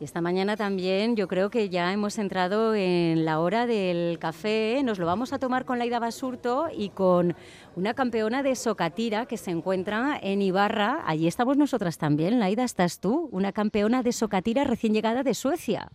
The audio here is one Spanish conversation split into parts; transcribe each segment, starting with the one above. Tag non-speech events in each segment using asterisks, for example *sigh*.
Y esta mañana también yo creo que ya hemos entrado en la hora del café. Nos lo vamos a tomar con Laida Basurto y con una campeona de Socatira que se encuentra en Ibarra. Allí estamos nosotras también. Laida, estás tú, una campeona de Socatira recién llegada de Suecia.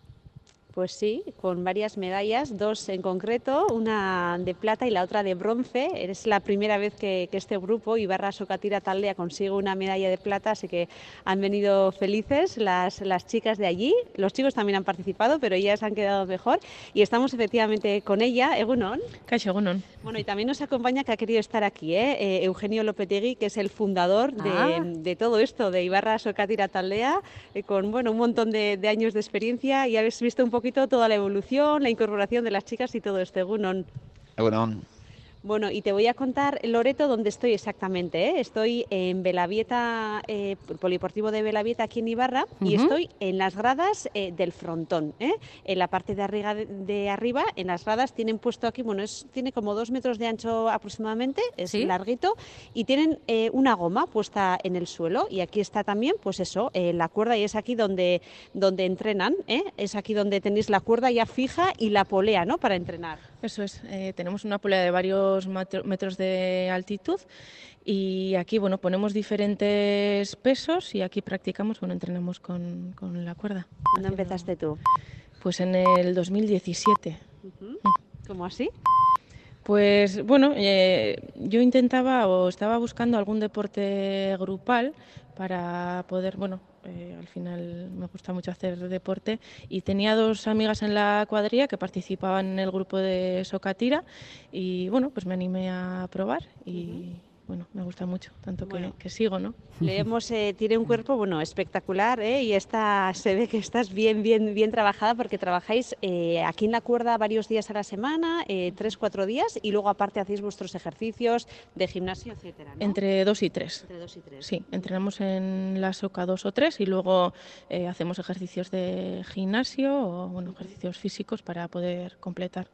Pues sí, con varias medallas, dos en concreto, una de plata y la otra de bronce. Es la primera vez que, este grupo, Ibarra Socatira Taldea, consigue una medalla de plata, así que han venido felices las, las chicas de allí. Los chicos también han participado, pero ellas han quedado mejor. Y estamos efectivamente con ella, Egunon. Caixo Egunon. Bueno, y también nos acompaña, que ha querido estar aquí, ¿eh? eh Eugenio Lopetegui, que es el fundador de, ah. todo esto, de Ibarra Socatira Taldea, eh, con bueno, un montón de, de años de experiencia y habéis visto un toda la evolución, la incorporación de las chicas y todo esto. Gunon. Bueno, y te voy a contar, Loreto, dónde estoy exactamente. ¿eh? Estoy en Belavieta, eh, Poliportivo de Belavieta, aquí en Ibarra, y estoy en las gradas eh, del frontón. ¿eh? En la parte de arriba, de, arriba, en las gradas, tienen puesto aquí, bueno, es, tiene como dos metros de ancho aproximadamente, es larguito, y tienen una goma puesta en el suelo. Y aquí está también, pues eso, la cuerda, y es aquí donde, donde entrenan. Es aquí donde tenéis la cuerda ya fija y la polea, ¿no? Para entrenar. Eso es, tenemos una polea de varios metros de altitud y aquí bueno ponemos diferentes pesos y aquí practicamos, bueno entrenamos con, con la cuerda. ¿Cuándo empezaste tú? Pues en el 2017. ¿Cómo así? Pues bueno, eh, yo intentaba o estaba buscando algún deporte grupal para poder, bueno, eh, al final me gusta mucho hacer deporte. Y tenía dos amigas en la cuadrilla que participaban en el grupo de Socatira y bueno, pues me animé a probar y, bueno, me gusta mucho, tanto que, sigo, ¿no? *laughs* Leemos, eh, tiene un cuerpo, bueno, espectacular, ¿eh? Y está, se ve que estás bien, bien, bien trabajada porque trabajáis eh, aquí en la cuerda varios días a la semana, eh, tres, cuatro días, y luego aparte hacéis vuestros ejercicios de gimnasio, etcétera, Entre dos y tres. Entre dos y tres. Sí, entrenamos en la soca dos o tres y luego hacemos ejercicios de gimnasio o, bueno, ejercicios físicos para poder completar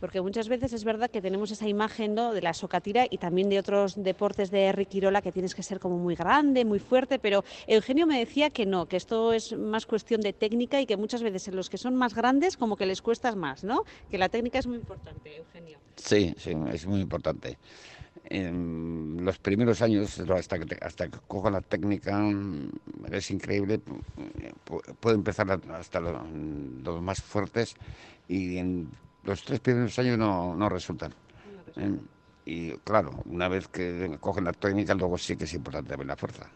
porque muchas veces es verdad que tenemos esa imagen de la socatira y también de otros deportes de Riquirola que tienes que ser como muy grande, muy fuerte, pero Eugenio me decía que no, que esto es más cuestión de técnica y que muchas veces en los que son más grandes como que les cuesta más, ¿no? Que la técnica es muy importante, Eugenio. Sí, sí, es muy importante. Los primeros años, hasta que, hasta que cojo la técnica, es increíble. Puedo empezar hasta los, los más fuertes y en los tres primeros años no, no resultan. Eh, y claro, una vez que cogen la técnica, luego sí que es importante ver la fuerza.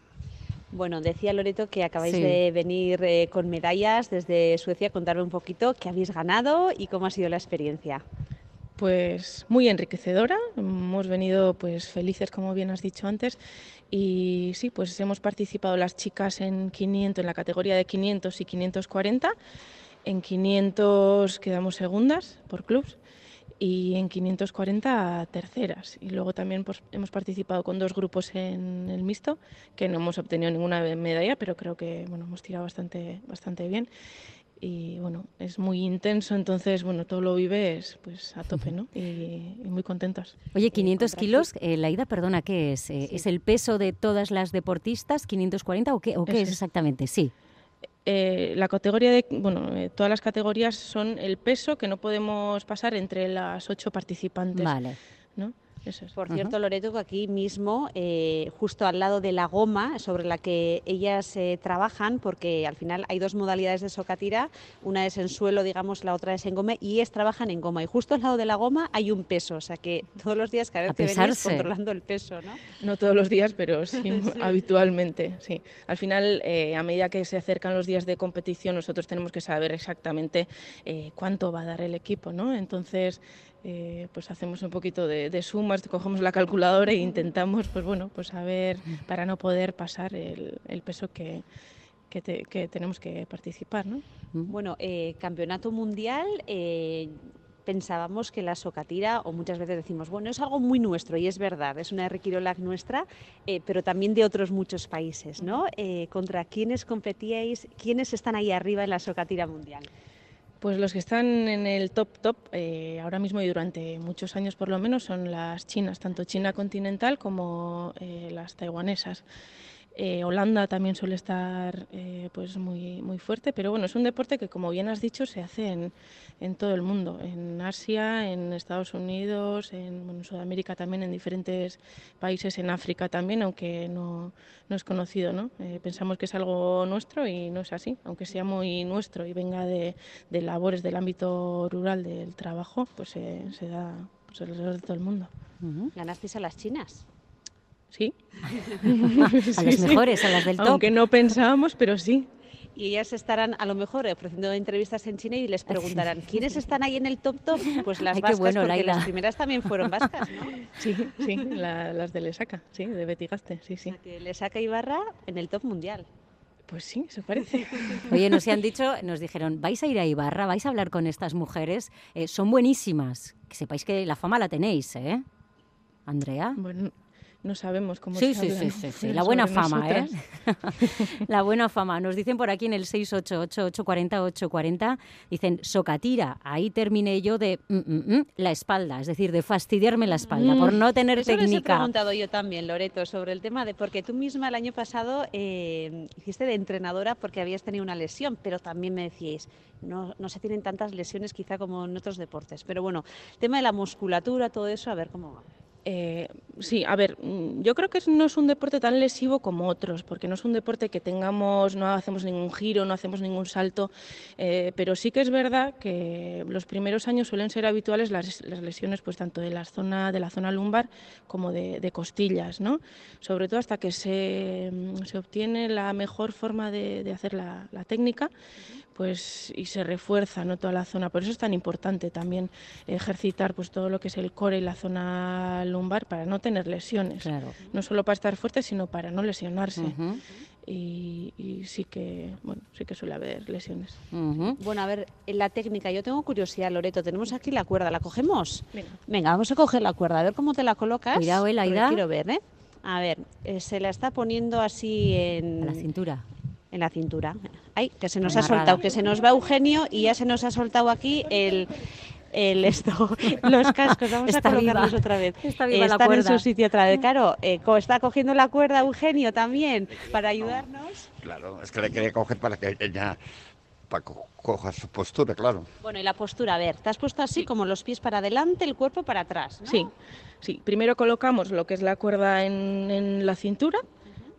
Bueno, decía Loreto que acabáis de venir eh, con medallas desde Suecia. Contarme un poquito qué habéis ganado y cómo ha sido la experiencia. Pues muy enriquecedora. Hemos venido pues felices, como bien has dicho antes. Y sí, pues hemos participado las chicas en 500, en la categoría de 500 y 540 en 500 quedamos segundas por clubs y en 540 terceras. Y luego también pues, hemos participado con dos grupos en el mixto, que no hemos obtenido ninguna medalla, pero creo que bueno, hemos tirado bastante, bastante bien. Y bueno, es muy intenso, entonces bueno, todo lo vives pues a tope, ¿no? Y, muy contentas. Oye, 500 kilos, eh, Laida, perdona, ¿qué es? Eh, ¿Es el peso de todas las deportistas, 540 o qué, o qué es exactamente? Sí. Eh, la categoría de, bueno, eh, todas las categorías son el peso que no podemos pasar entre las ocho participantes. Vale. ¿no? Por cierto, Loreto, que aquí mismo, eh, justo al lado de la goma sobre la que ellas eh, trabajan, porque al final hay dos modalidades de socatira, una es en suelo, digamos, la otra es en goma, y ellas trabajan en goma. Y justo al lado de la goma hay un peso, o sea que todos los días cada vez que venís controlando el peso, ¿no? No todos los días, pero *laughs* sí, habitualmente, sí. Al final, eh, a medida que se acercan los días de competición, nosotros tenemos que saber exactamente cuánto va a dar el equipo, ¿no? Entonces, eh, pues hacemos un poquito de, sumas, cogemos la calculadora e intentamos, pues bueno, pues saber para no poder pasar el, peso que, que, tenemos que participar, ¿no? Bueno, eh, campeonato mundial. Eh, pensábamos que la socatira, o muchas veces decimos, bueno, es algo muy nuestro, y es verdad, es una Requirolac nuestra, pero también de otros muchos países, ¿no? ¿Contra quiénes competíais? ¿Quiénes están ahí arriba en la socatira mundial? Pues los que están en el top top eh, ahora mismo y durante muchos años por lo menos son las chinas, tanto China continental como eh, las taiwanesas. Eh, Holanda también suele estar eh, pues muy, muy fuerte, pero bueno, es un deporte que, como bien has dicho, se hace en, en todo el mundo, en Asia, en Estados Unidos, en Sudamérica también, en diferentes países, en África también, aunque no, no es conocido. ¿no? Eh, pensamos que es algo nuestro y no es así, aunque sea muy nuestro y venga de, de labores del ámbito rural del trabajo, pues se da pues, alrededor de todo el mundo. ¿Ganasteis a las chinas? Sí. *laughs* a las mejores, a las del top. Aunque no pensábamos, pero sí. Y ellas estarán a lo mejor ofreciendo entrevistas en China y les preguntarán, *laughs* ¿quiénes están ahí en el top top? Pues las vascas, porque las primeras también fueron vascas, ¿no? *laughs* Sí, sí, las de Lesaca, sí, de Betty Gaste, sí, sí. O Lesaca y Barra en el top mundial. Pues sí, eso parece. Oye, nos han dicho, nos dijeron, vais a ir a Ibarra, vais a hablar con estas mujeres, eh, son buenísimas. Que sepáis que la fama la tenéis, ¿eh? Andrea. Bueno, no sabemos cómo sí, se sí, sí, sí, *laughs* la buena fama, ¿eh? *laughs* la buena fama. Nos dicen por aquí en el 688-840-840, dicen, Socatira, ahí terminé yo de mm, mm, mm, la espalda, es decir, de fastidiarme la espalda por no tener Eso técnica. He preguntado yo también, Loreto, sobre el tema de, porque tú misma el año pasado eh, hiciste de entrenadora porque habías tenido una lesión, pero también me decíais, no, no se tienen tantas lesiones quizá como en otros deportes. Pero bueno, tema de la musculatura, todo eso, a ver cómo va. Eh, sí, a ver, mm, yo creo que no es un deporte tan lesivo como otros, porque no es un deporte que tengamos, no hacemos ningún giro, no hacemos ningún salto, eh, pero sí que es verdad que los primeros años suelen ser habituales las, lesiones, pues tanto de la zona de la zona lumbar como de, costillas, ¿no? Sobre todo hasta que se, mm, se obtiene la mejor forma de, hacer la, técnica pues y se refuerza ¿no? toda la zona. Por eso es tan importante también ejercitar pues todo lo que es el core y la zona lumbar para no tener lesiones. No solo para estar fuerte, sino para no lesionarse. y, sí que bueno sí que suele haber lesiones. Bueno, a ver, en la técnica, yo tengo curiosidad, Loreto, tenemos aquí la cuerda, ¿la cogemos? Venga, vamos a coger la cuerda, a ver cómo te la colocas. Cuidado, eh, Laida. Quiero ver, ¿eh? A ver, eh, se la está poniendo así en... la cintura en la cintura. Ay, que se nos ha soltado, que se nos va Eugenio y ya se nos ha soltado aquí el, el esto, *laughs* los cascos. Vamos a colocarlos otra vez. Está viva Están en su sitio otra vez. Claro, eh, está cogiendo la cuerda Eugenio también para ayudarnos. Claro, es que le quería coger para que ella para coja su postura, claro. Bueno, y la postura, a ver, te has puesto así como los pies para adelante, el cuerpo para atrás. Sí, sí. Primero colocamos lo que es la cuerda en, en la cintura,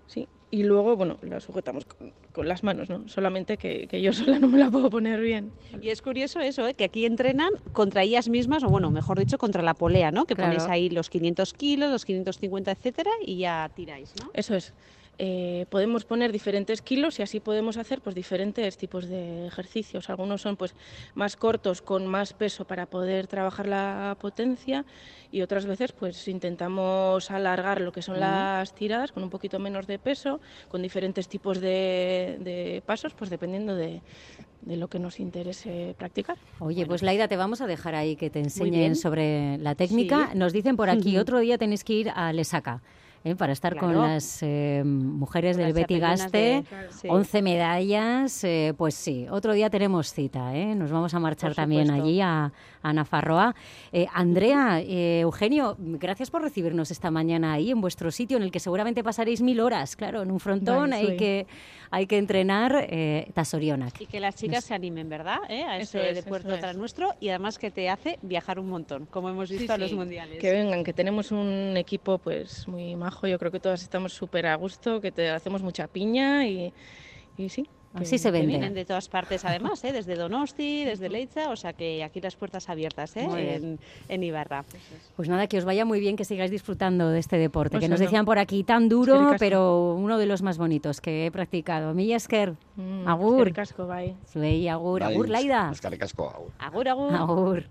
sí, y luego, bueno, la sujetamos con, las manos, ¿no? Solamente que, yo *laughs* sola no me la puedo poner bien. Y es curioso eso, ¿eh? que aquí entrenan contra ellas mismas, o bueno, mejor dicho, contra la polea, ¿no? Que ponéis ahí los 500 kilos, los 550, etcétera, y ya tiráis, ¿no? Eso es. Eh, podemos poner diferentes kilos y así podemos hacer pues diferentes tipos de ejercicios. Algunos son pues más cortos con más peso para poder trabajar la potencia y otras veces pues intentamos alargar lo que son las tiradas con un poquito menos de peso, con diferentes tipos de, pasos, pues dependiendo de, lo que nos interese practicar. Oye, pues Laida, te vamos a dejar ahí que te enseñen sobre la técnica. Nos dicen por aquí, *laughs* otro día tenéis que ir a Lesaca. ¿Eh? para estar con las eh, mujeres del Betty Gaste, 11 medallas, eh, pues sí, otro día tenemos cita, nos vamos a marchar también allí a, a Nafarroa. Andrea, Eugenio, gracias por recibirnos esta mañana ahí en vuestro sitio en el que seguramente pasaréis mil horas, claro, en un frontón hay, que, hay que entrenar Tasorionac. Y que las chicas se animen, ¿verdad? A ese deporte tras nuestro y además que te hace viajar un montón, como hemos visto a los mundiales. Que vengan, que tenemos un equipo pues muy majo yo creo que todas estamos súper a gusto, que te hacemos mucha piña y, y sí. Así se vende. Vienen de todas partes, *laughs* además, ¿eh? desde Donosti, desde Leiza, o sea que aquí las puertas abiertas ¿eh? en, Ibarra. Pues nada, que os vaya muy bien, que sigáis disfrutando de este deporte, que nos decían por aquí tan duro, pero uno de los más bonitos que he practicado. Milla Esker, mm, agur. casco, bye. agur, agur, Laida. agur. Agur, agur. Agur.